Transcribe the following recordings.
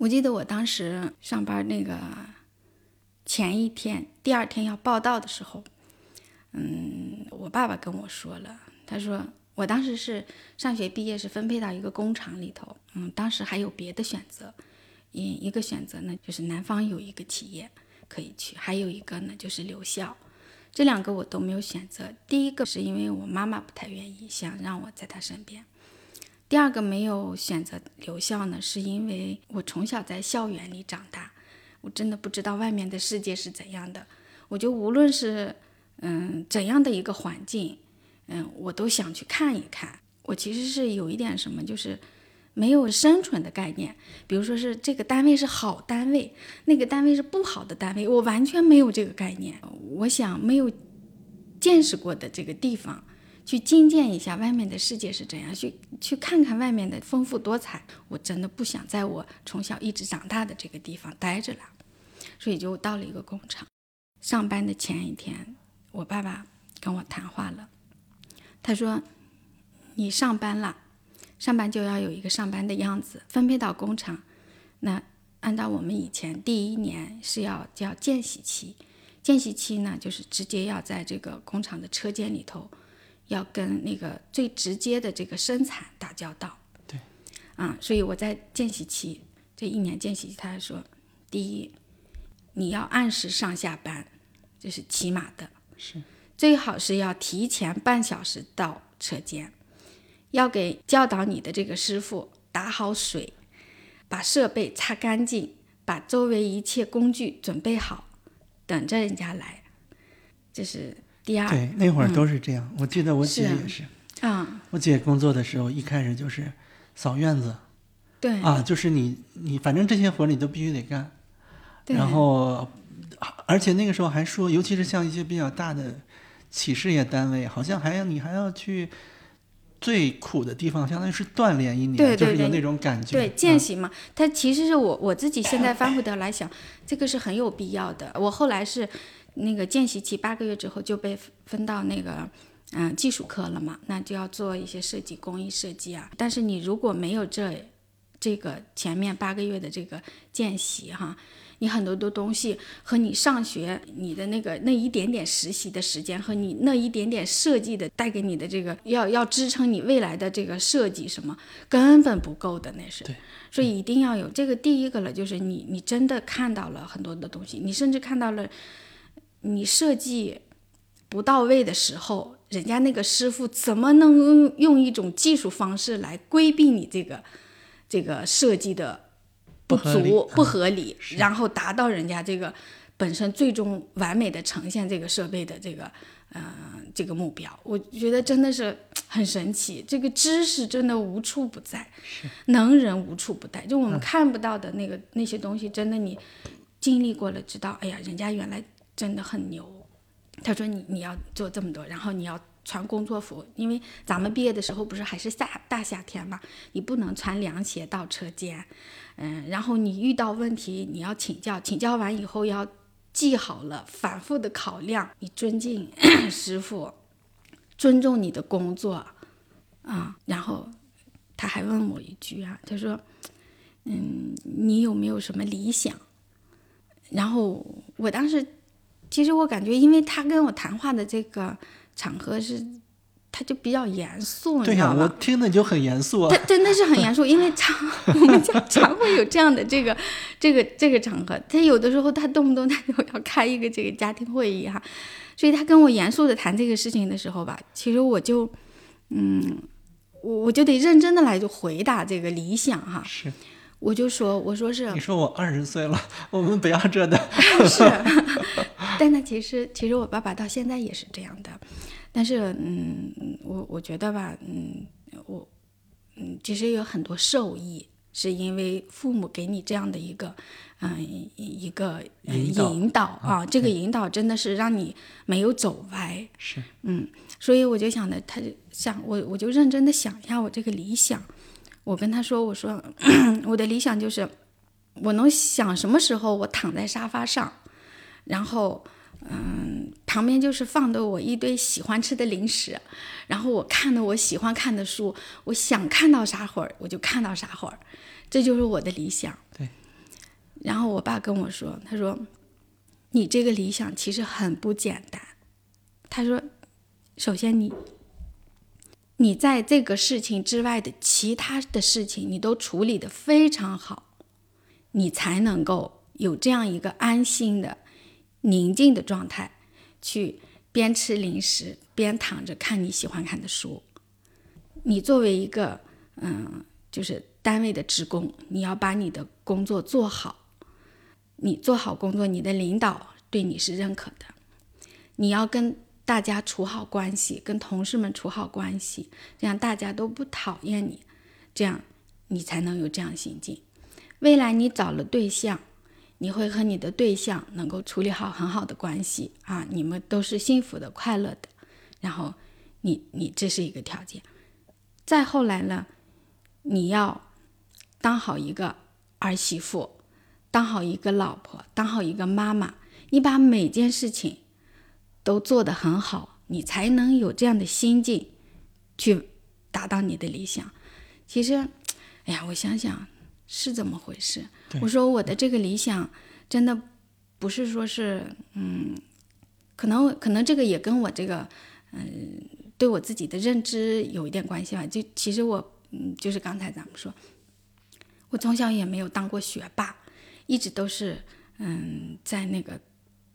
我记得我当时上班那个前一天，第二天要报道的时候，嗯，我爸爸跟我说了，他说我当时是上学毕业是分配到一个工厂里头，嗯，当时还有别的选择，一一个选择呢就是南方有一个企业可以去，还有一个呢就是留校，这两个我都没有选择。第一个是因为我妈妈不太愿意，想让我在她身边。第二个没有选择留校呢，是因为我从小在校园里长大，我真的不知道外面的世界是怎样的。我就无论是嗯怎样的一个环境，嗯，我都想去看一看。我其实是有一点什么，就是没有生存的概念。比如说是这个单位是好单位，那个单位是不好的单位，我完全没有这个概念。我想没有见识过的这个地方。去觐见一下外面的世界是怎样，去去看看外面的丰富多彩。我真的不想在我从小一直长大的这个地方待着了，所以就到了一个工厂。上班的前一天，我爸爸跟我谈话了，他说：“你上班了，上班就要有一个上班的样子。分配到工厂，那按照我们以前第一年是要叫见习期，见习期呢就是直接要在这个工厂的车间里头。”要跟那个最直接的这个生产打交道，对，啊，所以我在见习期这一年见习期，他说，第一，你要按时上下班，这是起码的，是，最好是要提前半小时到车间，要给教导你的这个师傅打好水，把设备擦干净，把周围一切工具准备好，等着人家来，这是。对，那会儿都是这样。我记得我姐也是啊。我姐工作的时候，一开始就是扫院子，对啊，就是你你反正这些活你都必须得干。然后，而且那个时候还说，尤其是像一些比较大的企事业单位，好像还要你还要去最苦的地方，相当于是锻炼一年，就是有那种感觉。对，见习嘛，它其实是我我自己现在翻回头来想，这个是很有必要的。我后来是。那个见习期八个月之后就被分到那个嗯技术科了嘛，那就要做一些设计、工艺设计啊。但是你如果没有这这个前面八个月的这个见习哈，你很多的东西和你上学你的那个那一点点实习的时间和你那一点点设计的带给你的这个要要支撑你未来的这个设计什么根本不够的那是。对。所以一定要有这个第一个了，就是你你真的看到了很多的东西，你甚至看到了。你设计不到位的时候，人家那个师傅怎么能用一种技术方式来规避你这个这个设计的不足不合理，然后达到人家这个本身最终完美的呈现这个设备的这个嗯这个目标？我觉得真的是很神奇，这个知识真的无处不在，能人无处不在。就我们看不到的那个那些东西，真的你经历过了，知道，哎呀，人家原来。真的很牛，他说你你要做这么多，然后你要穿工作服，因为咱们毕业的时候不是还是夏大夏天嘛，你不能穿凉鞋到车间，嗯，然后你遇到问题你要请教，请教完以后要记好了，反复的考量，你尊敬 师傅，尊重你的工作，啊，然后他还问我一句啊，他说，嗯，你有没有什么理想？然后我当时。其实我感觉，因为他跟我谈话的这个场合是，他就比较严肃，你知道吧？我听的就很严肃啊。真的是很严肃，因为常 我们家 常会有这样的这个这个这个场合，他有的时候他动不动他就要开一个这个家庭会议哈，所以他跟我严肃的谈这个事情的时候吧，其实我就嗯，我我就得认真的来就回答这个理想哈。是。我就说，我说是，你说我二十岁了，我们不要这的。是，但那其实其实我爸爸到现在也是这样的，但是嗯，我我觉得吧，嗯，我嗯，其实有很多受益，是因为父母给你这样的一个嗯一个引导啊，这个引导真的是让你没有走歪。是，嗯，所以我就想的，他就想我，我就认真的想一下我这个理想。我跟他说：“我说，我的理想就是，我能想什么时候我躺在沙发上，然后，嗯，旁边就是放的我一堆喜欢吃的零食，然后我看的我喜欢看的书，我想看到啥会儿我就看到啥会儿，这就是我的理想。对，然后我爸跟我说，他说你这个理想其实很不简单。他说，首先你你在这个事情之外的其他的事情，你都处理的非常好，你才能够有这样一个安心的、宁静的状态，去边吃零食边躺着看你喜欢看的书。你作为一个嗯，就是单位的职工，你要把你的工作做好。你做好工作，你的领导对你是认可的。你要跟大家处好关系，跟同事们处好关系，这样大家都不讨厌你，这样你才能有这样心境。未来你找了对象，你会和你的对象能够处理好很好的关系啊，你们都是幸福的、快乐的。然后你你这是一个条件。再后来呢，你要当好一个儿媳妇。当好一个老婆，当好一个妈妈，你把每件事情都做得很好，你才能有这样的心境去达到你的理想。其实，哎呀，我想想是怎么回事。我说我的这个理想真的不是说是，嗯，可能可能这个也跟我这个，嗯，对我自己的认知有一点关系吧。就其实我，嗯，就是刚才咱们说，我从小也没有当过学霸。一直都是，嗯，在那个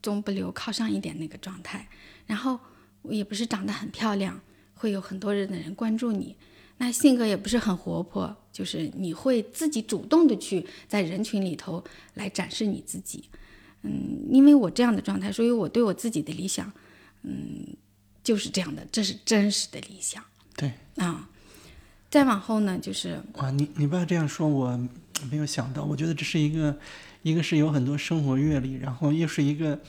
中不溜靠上一点那个状态，然后我也不是长得很漂亮，会有很多人的人关注你，那性格也不是很活泼，就是你会自己主动的去在人群里头来展示你自己，嗯，因为我这样的状态，所以我对我自己的理想，嗯，就是这样的，这是真实的理想。对啊，再往后呢，就是啊，你你爸这样说，我没有想到，我觉得这是一个。一个是有很多生活阅历，然后又是一个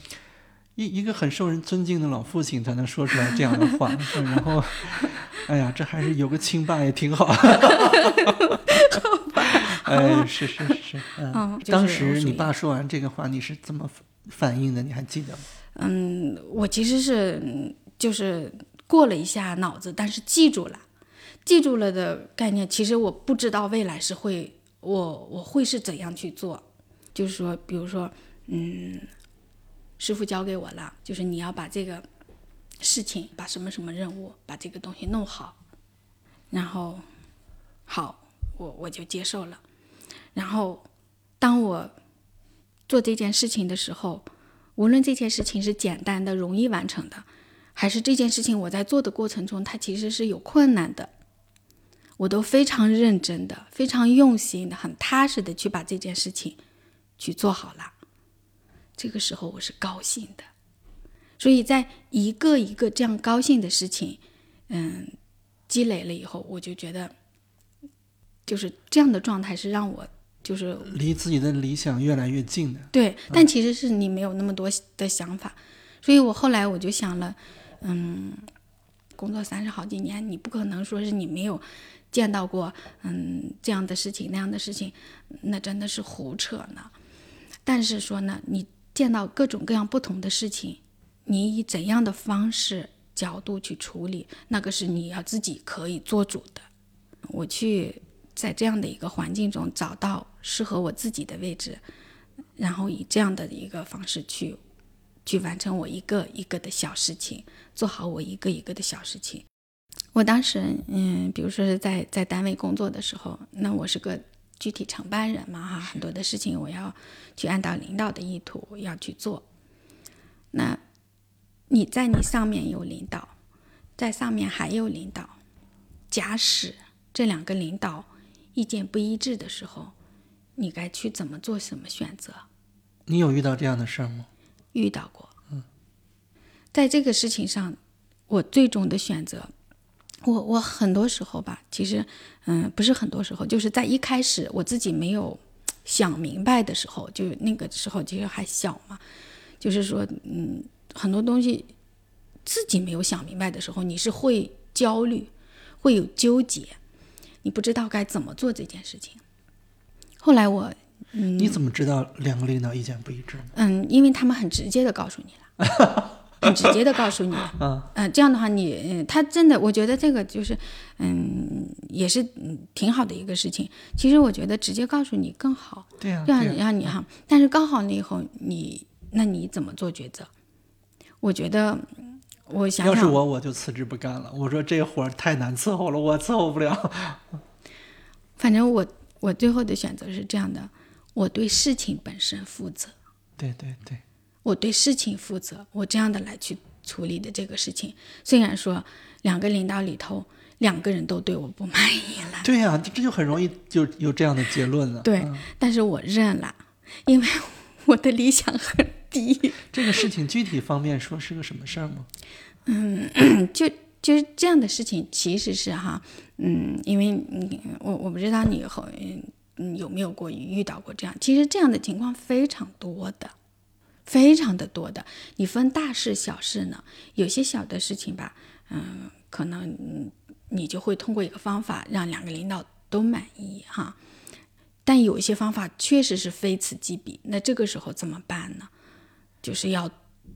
一一个很受人尊敬的老父亲才能说出来这样的话，然后，哎呀，这还是有个亲爸也挺好。哎，是是是，嗯，当时你爸说完这个话，你是怎么反应的？你还记得吗？嗯，我其实是就是过了一下脑子，但是记住了，记住了的概念，其实我不知道未来是会我我会是怎样去做。就是说，比如说，嗯，师傅交给我了，就是你要把这个事情，把什么什么任务，把这个东西弄好，然后，好，我我就接受了。然后，当我做这件事情的时候，无论这件事情是简单的、容易完成的，还是这件事情我在做的过程中它其实是有困难的，我都非常认真的、非常用心的、很踏实的去把这件事情。去做好了，这个时候我是高兴的，所以在一个一个这样高兴的事情，嗯，积累了以后，我就觉得，就是这样的状态是让我就是离自己的理想越来越近的。对，但其实是你没有那么多的想法，所以我后来我就想了，嗯，工作三十好几年，你不可能说是你没有。见到过嗯这样的事情那样的事情，那真的是胡扯呢。但是说呢，你见到各种各样不同的事情，你以怎样的方式角度去处理，那个是你要自己可以做主的。我去在这样的一个环境中找到适合我自己的位置，然后以这样的一个方式去去完成我一个一个的小事情，做好我一个一个的小事情。我当时，嗯，比如说是在在单位工作的时候，那我是个具体承办人嘛，哈，很多的事情我要去按照领导的意图要去做。那你在你上面有领导，在上面还有领导，假使这两个领导意见不一致的时候，你该去怎么做什么选择？你有遇到这样的事儿吗？遇到过。嗯，在这个事情上，我最终的选择。我我很多时候吧，其实，嗯，不是很多时候，就是在一开始我自己没有想明白的时候，就那个时候其实还小嘛，就是说，嗯，很多东西自己没有想明白的时候，你是会焦虑，会有纠结，你不知道该怎么做这件事情。后来我，嗯，你怎么知道两个领导意见不一致呢？嗯，因为他们很直接的告诉你了。很直接的告诉你，嗯呃，这样的话你，嗯，他真的，我觉得这个就是，嗯，也是嗯挺好的一个事情。其实我觉得直接告诉你更好，对呀、让让你哈，但是刚好了以后，你那你怎么做抉择？我觉得，我想想，要是我，我就辞职不干了。我说这活儿太难伺候了，我伺候不了。反正我我最后的选择是这样的，我对事情本身负责，对对对，我对事情负责，我这样的来去处理的这个事情。虽然说两个领导里头两个人都对我不满意了，对呀、这这就很容易就有这样的结论了。对，但是我认了，因为我的理想很低。这个事情具体方面说是个什么事儿吗？嗯 就就是这样的事情，其实是哈，嗯，因为嗯，我我不知道你以后嗯有没有过遇到过这样，其实这样的情况非常多的，非常的多的。你分大事小事呢，有些小的事情吧，嗯，可能嗯你就会通过一个方法让两个领导都满意哈，但有一些方法确实是非此即彼，那这个时候怎么办呢？就是要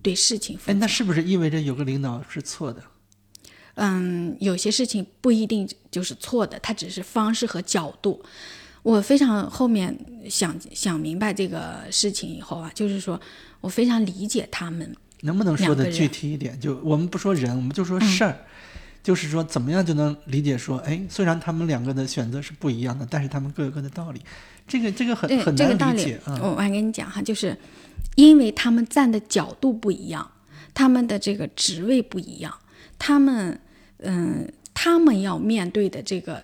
对事情负哎，那是不是意味着有个领导是错的？嗯，有些事情不一定就是错的，它只是方式和角度。我非常后面想想明白这个事情以后啊，就是说我非常理解他们。能不能说的具体一点？就我们不说人，我们就说事儿。就是说，怎么样就能理解说，哎，虽然他们两个的选择是不一样的，但是他们各有各的道理。这个这个很对很这个道理难理解，啊。我我还跟你讲哈，就是因为他们站的角度不一样，他们的这个职位不一样，他们嗯，他们要面对的这个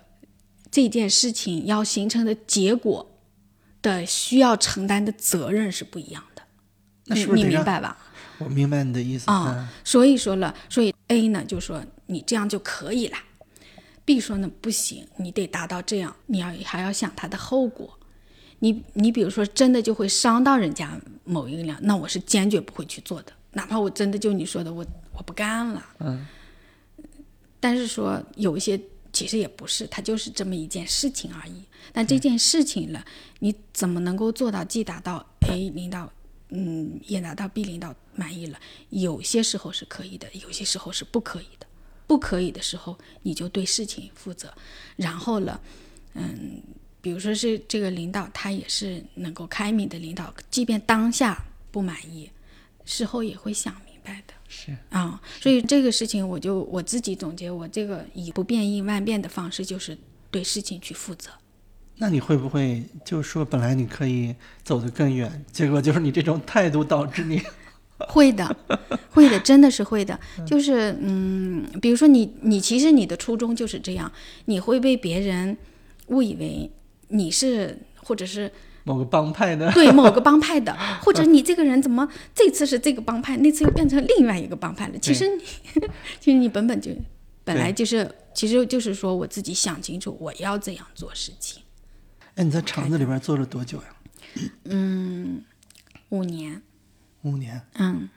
这件事情要形成的结果的需要承担的责任是不一样的。你你那是不是得让明白吧？我明白你的意思啊、所以说了，所以 A 呢就说你这样就可以了，B 说呢不行，你得达到这样，你要还要想它的后果。你你比如说真的就会伤到人家某一个量，那我是坚决不会去做的，哪怕我真的就你说的我我不干了。嗯。但是说有一些其实也不是，它就是这么一件事情而已。但这件事情了，你怎么能够做到既达到 A 领导，嗯，也达到 B 领导满意了？有些时候是可以的，有些时候是不可以的。不可以的时候，你就对事情负责。然后了，嗯，比如说是这个领导，他也是能够开明的领导，即便当下不满意，事后也会想是啊、所以这个事情我就我自己总结，我这个以不变应万变的方式，就是对事情去负责。那你会不会就是说，本来你可以走得更远，结果就是你这种态度导致你 会的，会的，真的是会的。就是嗯，比如说你你其实你的初衷就是这样，你会被别人误以为你是或者是某个帮派的，对 某个帮派的，或者你这个人怎么 这次是这个帮派，那次又变成另外一个帮派了？其实你 其实你本本就本来就是，其实就是说我自己想清楚我要这样做事情。哎，你在厂子里边做了多久呀？嗯五年，五年。嗯，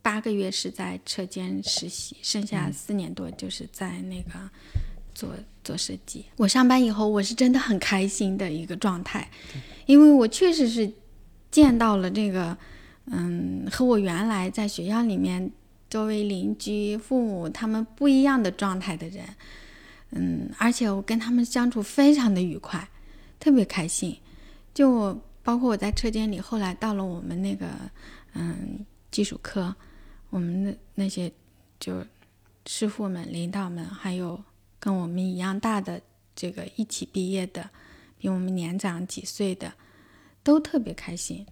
八个月是在车间实习，剩下四年多就是在那个做做设计。我上班以后，我是真的很开心的一个状态，因为我确实是见到了这个，嗯，和我原来在学校里面周围邻居、父母他们不一样的状态的人，嗯，而且我跟他们相处非常的愉快，特别开心。就包括我在车间里，后来到了我们那个嗯技术科，我们的那些就师傅们、领导们，还有跟我们一样大的这个一起毕业的，比我们年长几岁的，都特别开心。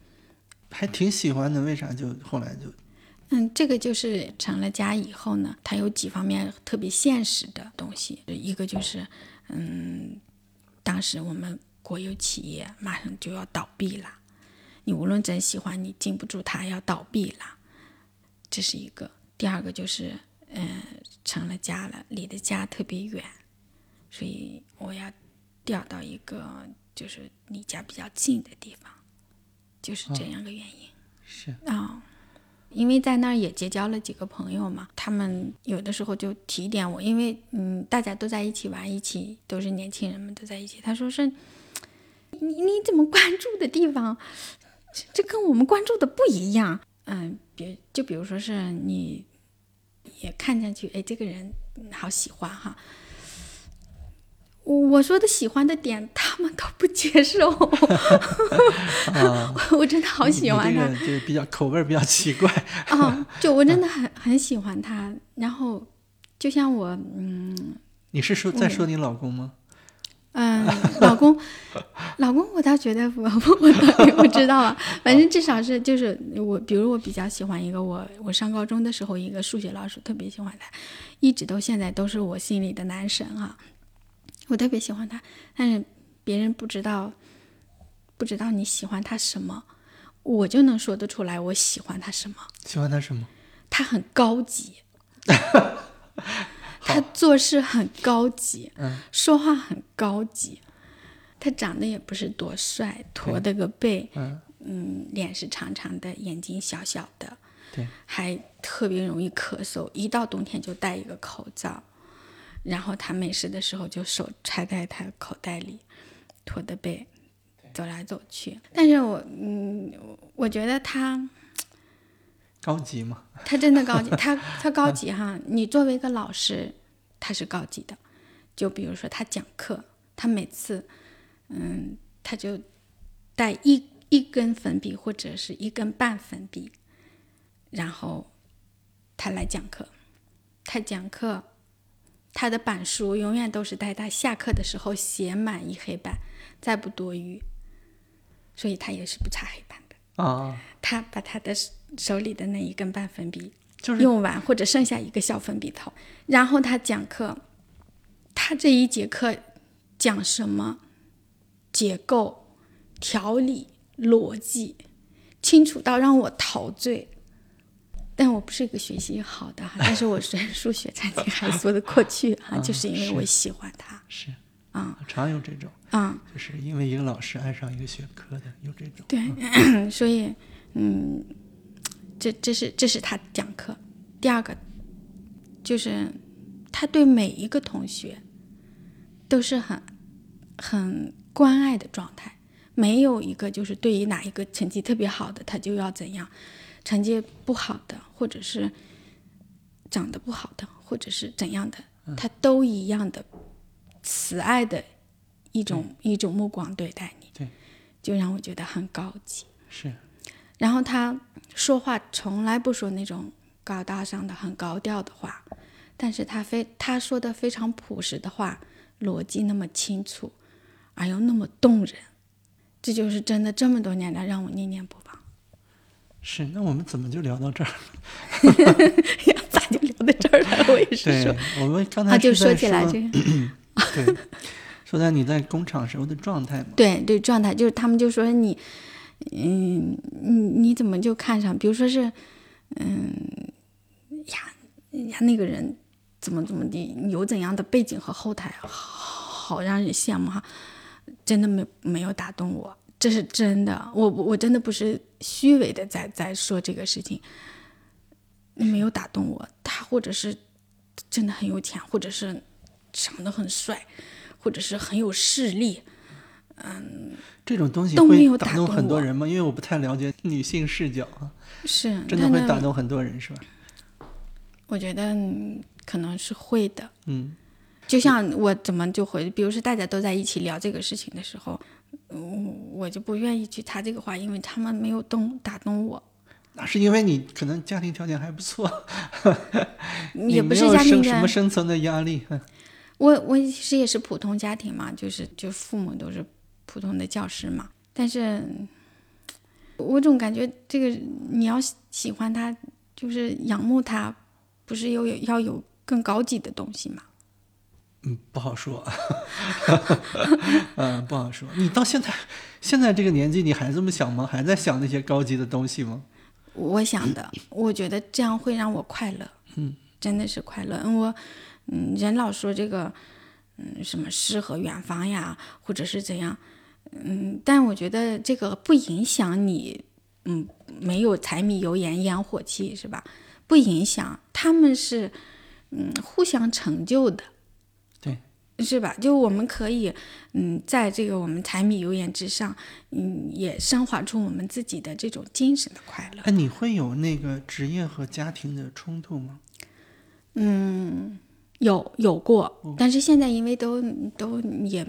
还挺喜欢的，为啥就后来就嗯，这个就是成了家以后呢，它有几方面特别现实的东西。一个就是，嗯，当时我们国有企业马上就要倒闭了，你无论怎喜欢，你禁不住它要倒闭了，这是一个。第二个就是，嗯，成了家了，离的家特别远，所以我要调到一个就是离家比较近的地方，就是这样个原因。是啊、因为在那儿也结交了几个朋友嘛，他们有的时候就提点我，因为嗯，大家都在一起玩，一起都是年轻人们都在一起。他说是，你你怎么关注的地方，这这跟我们关注的不一样。嗯，别就比如说是你也看上去，哎，这个人好喜欢哈。我说的喜欢的点，他们都不接受。我真的好喜欢他，这个比较口味比较奇怪。啊，就我真的很很喜欢他。然后，就像我，嗯，你是说在说你老公吗？嗯，老公，老公，我倒觉得我我也不知道啊。反正至少是就是我，比如我比较喜欢一个我我上高中的时候一个数学老师，特别喜欢他，一直到现在都是我心里的男神啊。我特别喜欢他，但是别人不知道，不知道你喜欢他什么，我就能说得出来我喜欢他什么。喜欢他什么？他很高级，他做事很高级，嗯，说话很高级，他长得也不是多帅，驼的个背，嗯嗯，脸是长长的，眼睛小小的，对，还特别容易咳嗽，一到冬天就戴一个口罩。然后他没事的时候就手揣在他口袋里，驼的背，走来走去。但是我嗯，我觉得他高级吗？他真的高级，他他高级哈。你作为一个老师，他是高级的。就比如说他讲课，他每次嗯，他就带一一根粉笔或者是一根半粉笔，然后他来讲课，他讲课。他的板书永远都是在他下课的时候写满一黑板，再不多余，所以他也是不擦黑板的啊。他把他的手里的那一根半粉笔就是用完，或者剩下一个小粉笔头，然后他讲课，他这一节课讲什么结构、条理、逻辑，清楚到让我陶醉。但我不是一个学习好的哈，但是我学数学成绩还说得过去哈，就是因为我喜欢他。是啊，常有这种啊，就是因为一个老师爱上一个学科的，有这种。对，所以嗯，这这是这是他讲课。第二个就是他对每一个同学都是很很关爱的状态，没有一个就是对于哪一个成绩特别好的他就要怎样。成绩不好的，或者是长得不好的，或者是怎样的，他都一样的慈爱的一种一种目光对待你，对，就让我觉得很高级。是，然后他说话从来不说那种高大上的、很高调的话，但是他非他说的非常朴实的话，逻辑那么清楚，而又那么动人，这就是真的这么多年来让我念念不忘。是，那我们怎么就聊到这儿了？咋就聊到这儿了？我也是说，我们刚才就说起来这个，对，说在你在工厂时候的状态嘛。对对，状态就是他们就说你，嗯，你你怎么就看上？比如说是，嗯，呀呀，那个人怎么怎么的，有怎样的背景和后台，好让人羡慕哈。真的没没有打动我。这是真的，我我真的不是虚伪的在在说这个事情，没有打动我。他或者是真的很有钱，或者是长得很帅，或者是很有势力，嗯，这种东西都没有打动很多人吗？因为我不太了解女性视角啊，是真的会打动很多人是吧？我觉得可能是会的，嗯，就像我怎么就会，比如说大家都在一起聊这个事情的时候。我，我就不愿意去插这个话，因为他们没有动打动我。那是因为你可能家庭条件还不错，也不是家庭什么生存的压力。我我其实也是普通家庭嘛，就是就父母都是普通的教师嘛。但是，我总感觉这个你要喜欢他，就是仰慕他，不是有要有更高级的东西吗？嗯，不好说，嗯，不好说。你到现在，现在这个年纪，你还这么想吗？还在想那些高级的东西吗？我想的，我觉得这样会让我快乐。嗯，真的是快乐。我，嗯，人老说这个，嗯，什么诗和远方呀，或者是怎样，嗯，但我觉得这个不影响你，嗯，没有柴米油盐烟火气，是吧？不影响，他们是，嗯，互相成就的。对是吧？就我们可以，嗯，在这个我们柴米油盐之上，嗯，也升华出我们自己的这种精神的快乐。哎，你会有那个职业和家庭的冲突吗？嗯，有有过，但是现在因为都都也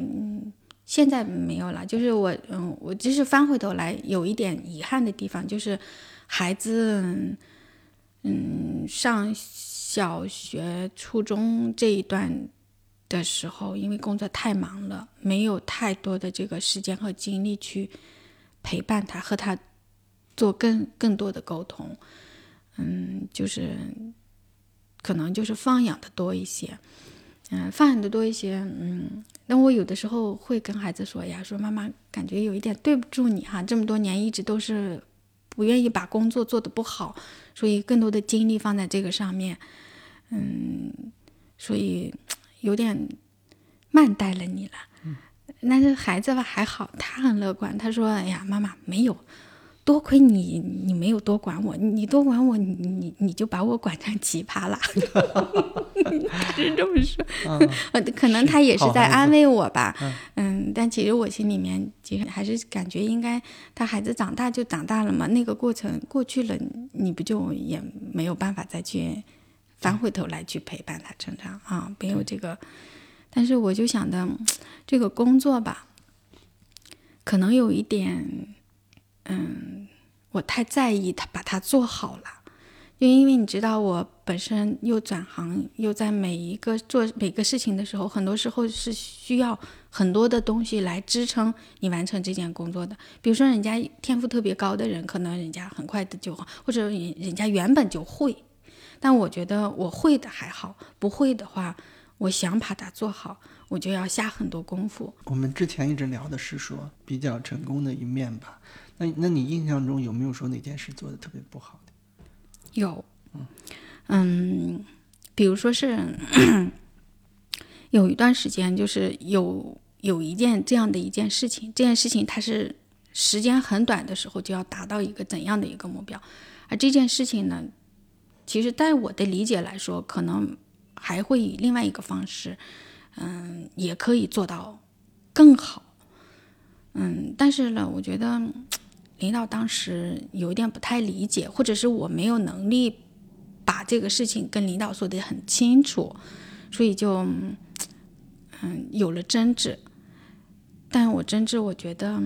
现在没有了。就是我，嗯，我就是翻回头来有一点遗憾的地方，就是孩子，嗯，上小学、初中这一段的时候，因为工作太忙了，没有太多的这个时间和精力去陪伴他，和他做更更多的沟通。嗯，就是。可能就是放养的多一些，嗯，放养的多一些，嗯，那我有的时候会跟孩子说呀，说妈妈感觉有一点对不住你哈，这么多年一直都是不愿意把工作做得不好，所以更多的精力放在这个上面，嗯，所以有点慢待了你了。嗯，但是孩子吧还好，他很乐观，他说，哎呀，妈妈没有。多亏你，你没有多管我，你多管我，你你你就把我管成奇葩了。他是这么说，可能他也是在安慰我吧。嗯，但其实我心里面其实还是感觉应该，他孩子长大就长大了嘛，那个过程过去了，你不就也没有办法再去翻回头来去陪伴他成长啊？没有这个，但是我就想的，这个工作吧，可能有一点。嗯，我太在意他把它做好了，就因为你知道，我本身又转行，又在每一个做每个事情的时候，很多时候是需要很多的东西来支撑你完成这件工作的。比如说，人家天赋特别高的人，可能人家很快的就，或者人人家原本就会，但我觉得我会的还好，不会的话，我想把它做好，我就要下很多功夫。我们之前一直聊的是说比较成功的一面吧。那那你印象中有没有说哪件事做的特别不好的？有，嗯，比如说是 有一段时间，就是有有一件这样的一件事情，这件事情它是时间很短的时候就要达到一个怎样的一个目标，而这件事情呢，其实在我的理解来说，可能还会以另外一个方式，嗯，也可以做到更好，嗯，但是呢，我觉得。领导当时有一点不太理解，或者是我没有能力把这个事情跟领导说的很清楚，所以就嗯有了争执。但我争执，我觉得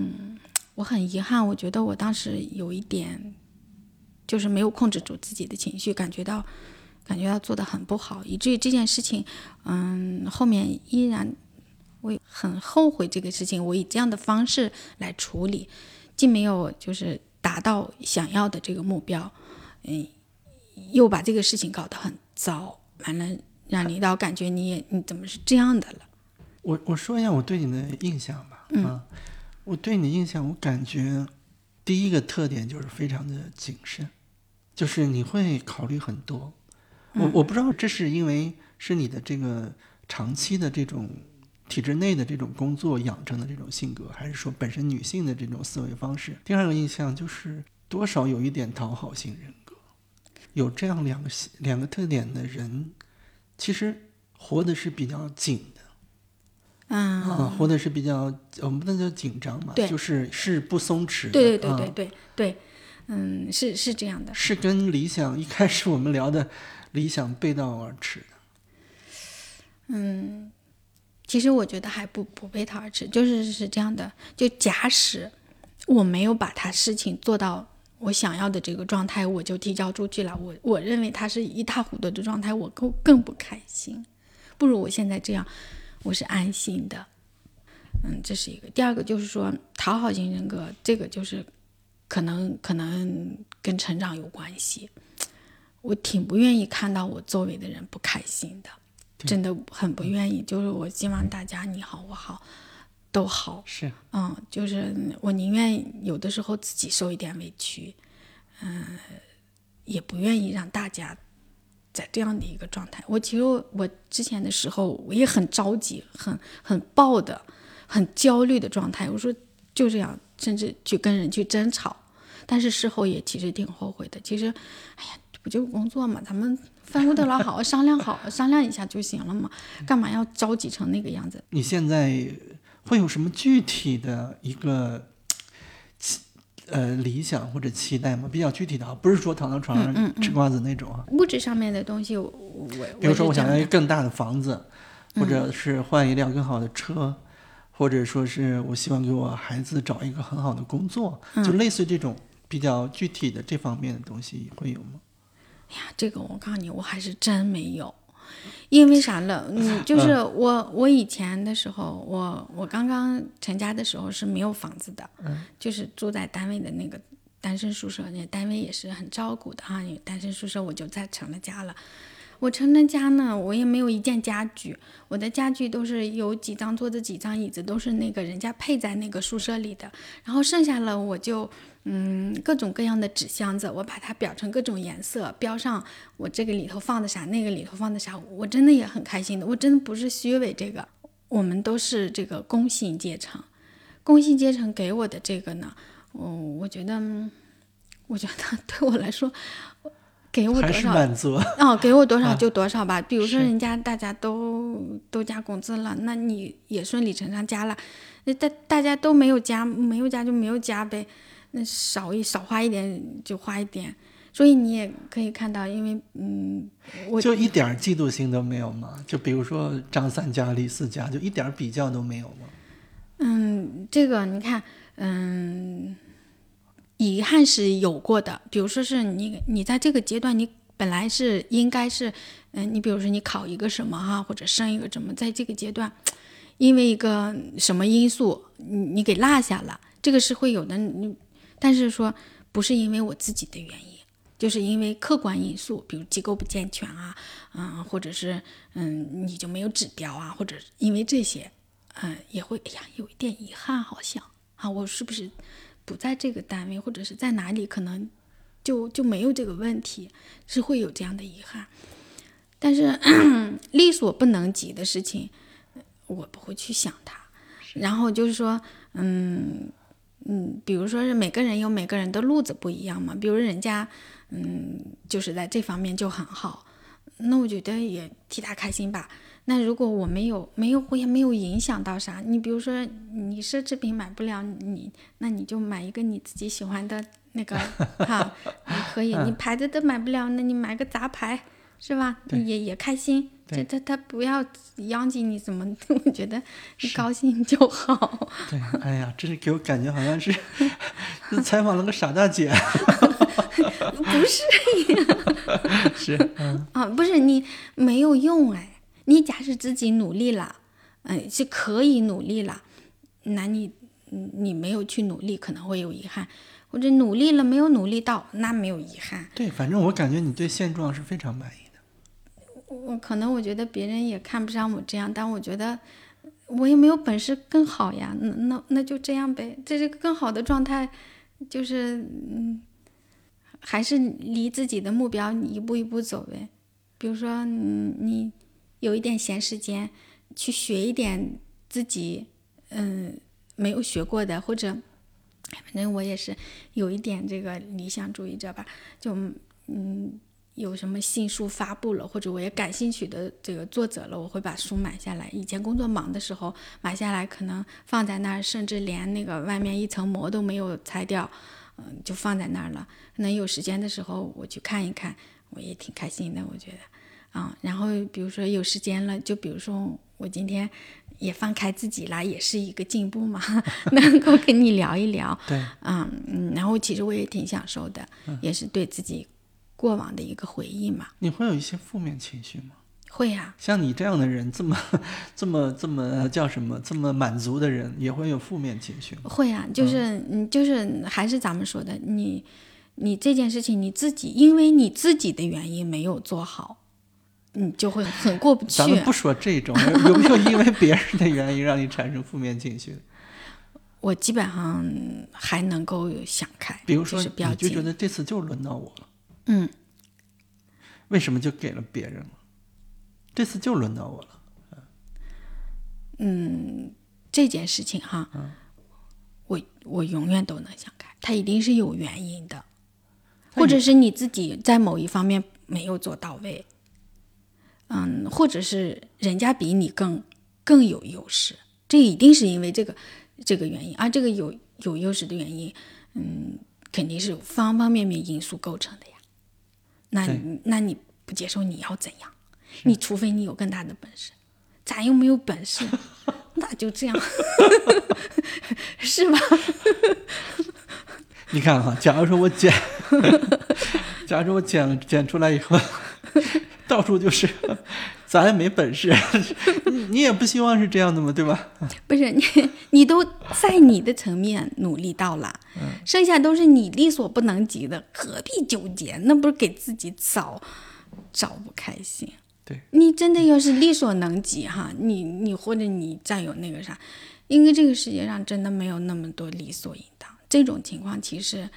我很遗憾，我觉得我当时有一点就是没有控制住自己的情绪，感觉到感觉到做的很不好，以至于这件事情，嗯，后面依然我很后悔这个事情，我以这样的方式来处理。既没有就是达到想要的这个目标，嗯，又把这个事情搞得很糟，完了让领导感觉你也你怎么是这样的了？我我说一下我对你的印象吧，啊，我对你的印象，我感觉第一个特点就是非常的谨慎，就是你会考虑很多。我我不知道这是因为是你的这个长期的这种。体制内的这种工作养成的这种性格，还是说本身女性的这种思维方式？第二个印象就是多少有一点讨好型人格，有这样两个两个特点的人，其实活的是比较紧的，啊，活的是比较我们不能叫紧张嘛，就是是不松弛的，对对对对对对，嗯，是是这样的，是跟理想一开始我们聊的理想背道而驰的，嗯。其实我觉得还不不背道而驰，就是是这样的。就假使我没有把他事情做到我想要的这个状态，我就提交出去了。我我认为他是一塌糊涂的状态，我更更不开心。不如我现在这样，我是安心的。嗯，这是一个。第二个就是说，讨好型人格，这个就是可能可能跟成长有关系。我挺不愿意看到我周围的人不开心的。真的很不愿意，就是我希望大家你好我好都好，是，嗯，就是我宁愿有的时候自己受一点委屈，嗯，也不愿意让大家在这样的一个状态。我其实我之前的时候我也很着急，很很暴的，很焦虑的状态。我说就这样，甚至去跟人去争吵，但是事后也其实挺后悔的。其实，哎呀。不就工作嘛，咱们分工得老好，商量好，商量一下就行了嘛，干嘛要着急成那个样子？你现在会有什么具体的一个期呃理想或者期待吗？比较具体的啊，不是说躺到床嗯上吃瓜子那种啊。物质上面的东西，我我比如说，我想要一个更大的房子，或者是换一辆更好的车，或者说是我希望给我孩子找一个很好的工作，就类似于这种比较具体的这方面的东西会有吗？哎呀，这个我告诉你，我还是真没有，因为啥了？嗯，就是我我以前的时候，我我刚刚成家的时候是没有房子的，就是住在单位的那个单身宿舍，那单位也是很照顾的哈。因为单身宿舍我就在成了家了。我成了家呢，我也没有一件家具，我的家具都是有几张桌子、几张椅子，都是那个人家配在那个宿舍里的。然后剩下了我就嗯各种各样的纸箱子，我把它裱成各种颜色，标上我这个里头放的啥，那个里头放的啥，我真的也很开心的。我真的不是虚伪，这个我们都是这个工薪阶层，工薪阶层给我的这个呢，嗯，我觉得，嗯我觉得对我来说，给我多少满足？哦，给我多少啊就多少吧。比如说人家大家都都加工资了，那你也顺理成章加了。那大大家都没有加，没有加就没有加呗。那少一少花一点就花一点。所以你也可以看到，因为嗯，我就一点儿嫉妒心都没有吗？就比如说张三家李四家，就一点儿比较都没有吗？嗯，这个你看，嗯，遗憾是有过的。比如说是你你在这个阶段，你本来是应该是，嗯，你比如说你考一个什么哈，或者升一个什么，在这个阶段，因为一个什么因素，你你给落下了，这个是会有的。你但是说不是因为我自己的原因。就是因为客观因素，比如机构不健全啊，嗯，或者是嗯你就没有指标啊，或者因为这些，嗯，也会哎呀有一点遗憾，好像啊，我是不是不在这个单位，或者是在哪里，可能就就没有这个问题，是会有这样的遗憾。但是 力所不能及的事情，我不会去想它。然后就是说，嗯嗯，比如说是每个人有每个人的路子不一样嘛，比如人家嗯就是在这方面就很好，那我觉得也替他开心吧。那如果我没有没有，我也没有影响到啥。你比如说，你奢侈品买不了，你那你就买一个你自己喜欢的那个 哈，你可以。你牌子都买不了，那你买个杂牌是吧？也也开心。这对他他不要殃及你怎么？我觉得你高兴就好。对，哎呀，这是给我感觉好像是 是采访了个傻大姐。不是是，嗯，啊，不是你没有用哎。你假使自己努力了，嗯，是可以努力了，那你嗯你没有去努力，可能会有遗憾；或者努力了没有努力到，那没有遗憾。对，反正我感觉你对现状是非常满意的。我可能我觉得别人也看不上我这样，但我觉得我也没有本事更好呀。那那那就这样呗，在这个更好的状态，就是嗯，还是离自己的目标一步一步走呗。比如说，嗯，你有一点闲时间，去学一点自己嗯没有学过的，或者反正我也是有一点这个理想主义者吧，就嗯。有什么新书发布了，或者我也感兴趣的这个作者了，我会把书买下来。以前工作忙的时候买下来，可能放在那儿，甚至连那个外面一层膜都没有拆掉，嗯，就放在那儿了。可能有时间的时候我去看一看，我也挺开心的，我觉得啊。然后比如说有时间了，就比如说我今天也放开自己啦，也是一个进步嘛，能够跟你聊一聊，对，嗯嗯。然后其实我也挺享受的，也是对自己。过往的一个回忆嘛，你会有一些负面情绪吗？会呀、像你这样的人，这么、这么、这么叫什么？这么满足的人，也会有负面情绪吗？会呀、就是嗯，就是还是咱们说的，你你这件事情你自己，因为你自己的原因没有做好，你就会很过不去咱。们不说这种，有没有因为别人的原因让你产生负面情绪？我基本上还能够想开，比如说，就是比较紧你就觉得这次就轮到我了，嗯，为什么就给了别人了？这次就轮到我了。嗯，这件事情哈，嗯我我永远都能想开，它一定是有原因的。或者是你自己在某一方面没有做到位，嗯，或者是人家比你更更有优势，这一定是因为这个这个原因，而这个有有优势的原因，嗯，肯定是方方面面因素构成的呀。那那你不接受，你要怎样？你除非你有更大的本事，咱又没有本事，那就这样，是吧？你看哈，假如说我剪，假如说我剪剪出来以后，到处就是，咱也没本事，你也不希望是这样的嘛，对吧？不是你，你都在你的层面努力到了，剩下都是你力所不能及的，何必纠结？那不是给自己找找不开心？对，你真的要是力所能及哈，你你或者你再有那个啥，因为这个世界上真的没有那么多理所应当。这种情况其实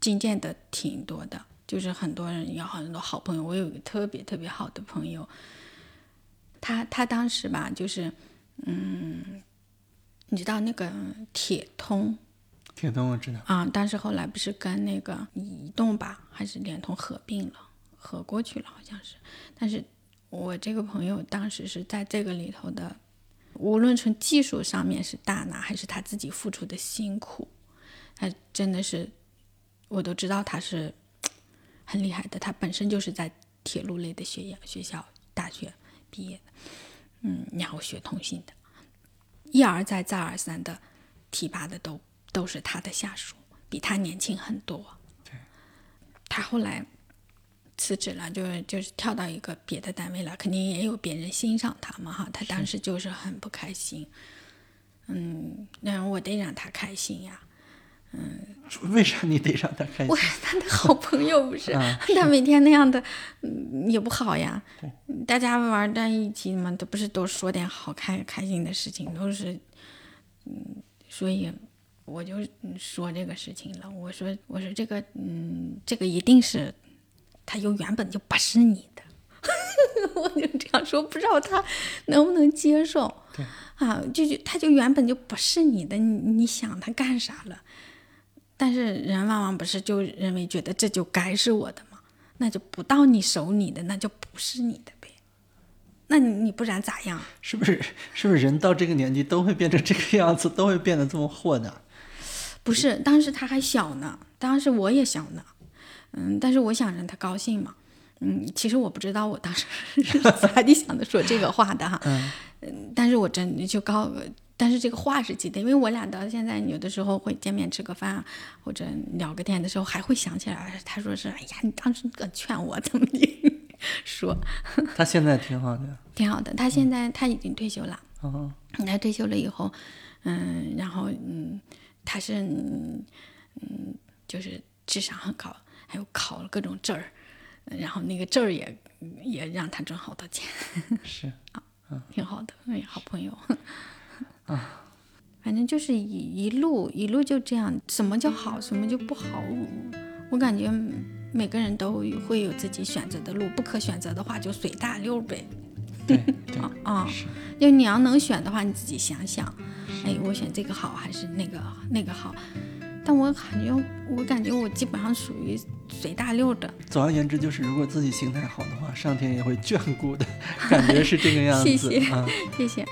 经见的挺多的，就是很多人有很多好朋友。我有一个特别特别好的朋友，他他当时吧，就是嗯，你知道那个铁通，铁通我知道啊，但是后来不是跟那个移动吧，还是联通合并了，合过去了好像是。但是我这个朋友当时是在这个里头的。无论从技术上面是大拿，还是他自己付出的辛苦，他真的是，我都知道他是很厉害的。他本身就是在铁路类的学校学校大学毕业的，嗯，然后学通信的，一而再再而三的提拔的都都是他的下属，比他年轻很多。对，他后来。辞职了，就是就是跳到一个别的单位了，肯定也有别人欣赏他嘛哈。他当时就是很不开心，嗯，那我得让他开心呀，嗯。为啥你得让他开心？我是他的好朋友，不是？他每天那样的，嗯，也不好呀。大家玩在一起嘛，都不是都说点好开开心的事情，都是，嗯，所以我就说这个事情了。我说，我说这个，嗯，这个一定是。他又原本就不是你的，我就这样说，不知道他能不能接受。对啊，就就他就原本就不是你的，你你想他干啥了？但是人往往不是就认为觉得这就该是我的吗？那就不到你手里的，那就不是你的呗。那你你不然咋样？是不是？是不是人到这个年纪都会变成这个样子，都会变得这么豁达？不是，当时他还小呢，当时我也小呢。嗯，但是我想让他高兴嘛，嗯，其实我不知道我当时 是咋地想的说这个话的哈，嗯，但是我真的就高，但是这个话是记得，因为我俩到现在有的时候会见面吃个饭或者聊个天的时候，还会想起来，他说是，哎呀，你当时可劝我怎么的，说，他现在挺好的，挺好的，他现在他已经退休了，哦，他退休了以后，嗯，然后嗯，他是嗯，就是智商很高。还有考了各种证儿，然后那个证儿也也让他挣好多钱，是啊，嗯。挺好的，哎，好朋友啊，反正就是一一路一路就这样，什么叫好，什么就不好，我感觉每个人都会有自己选择的路，不可选择的话就随大溜呗，对 啊啊，就你要能选的话，你自己想想，哎，我选这个好还是那个那个好？但我感觉，我感觉我基本上属于随大溜的。总而言之，就是如果自己心态好的话，上天也会眷顾的，感觉是这个样子。谢谢，谢谢。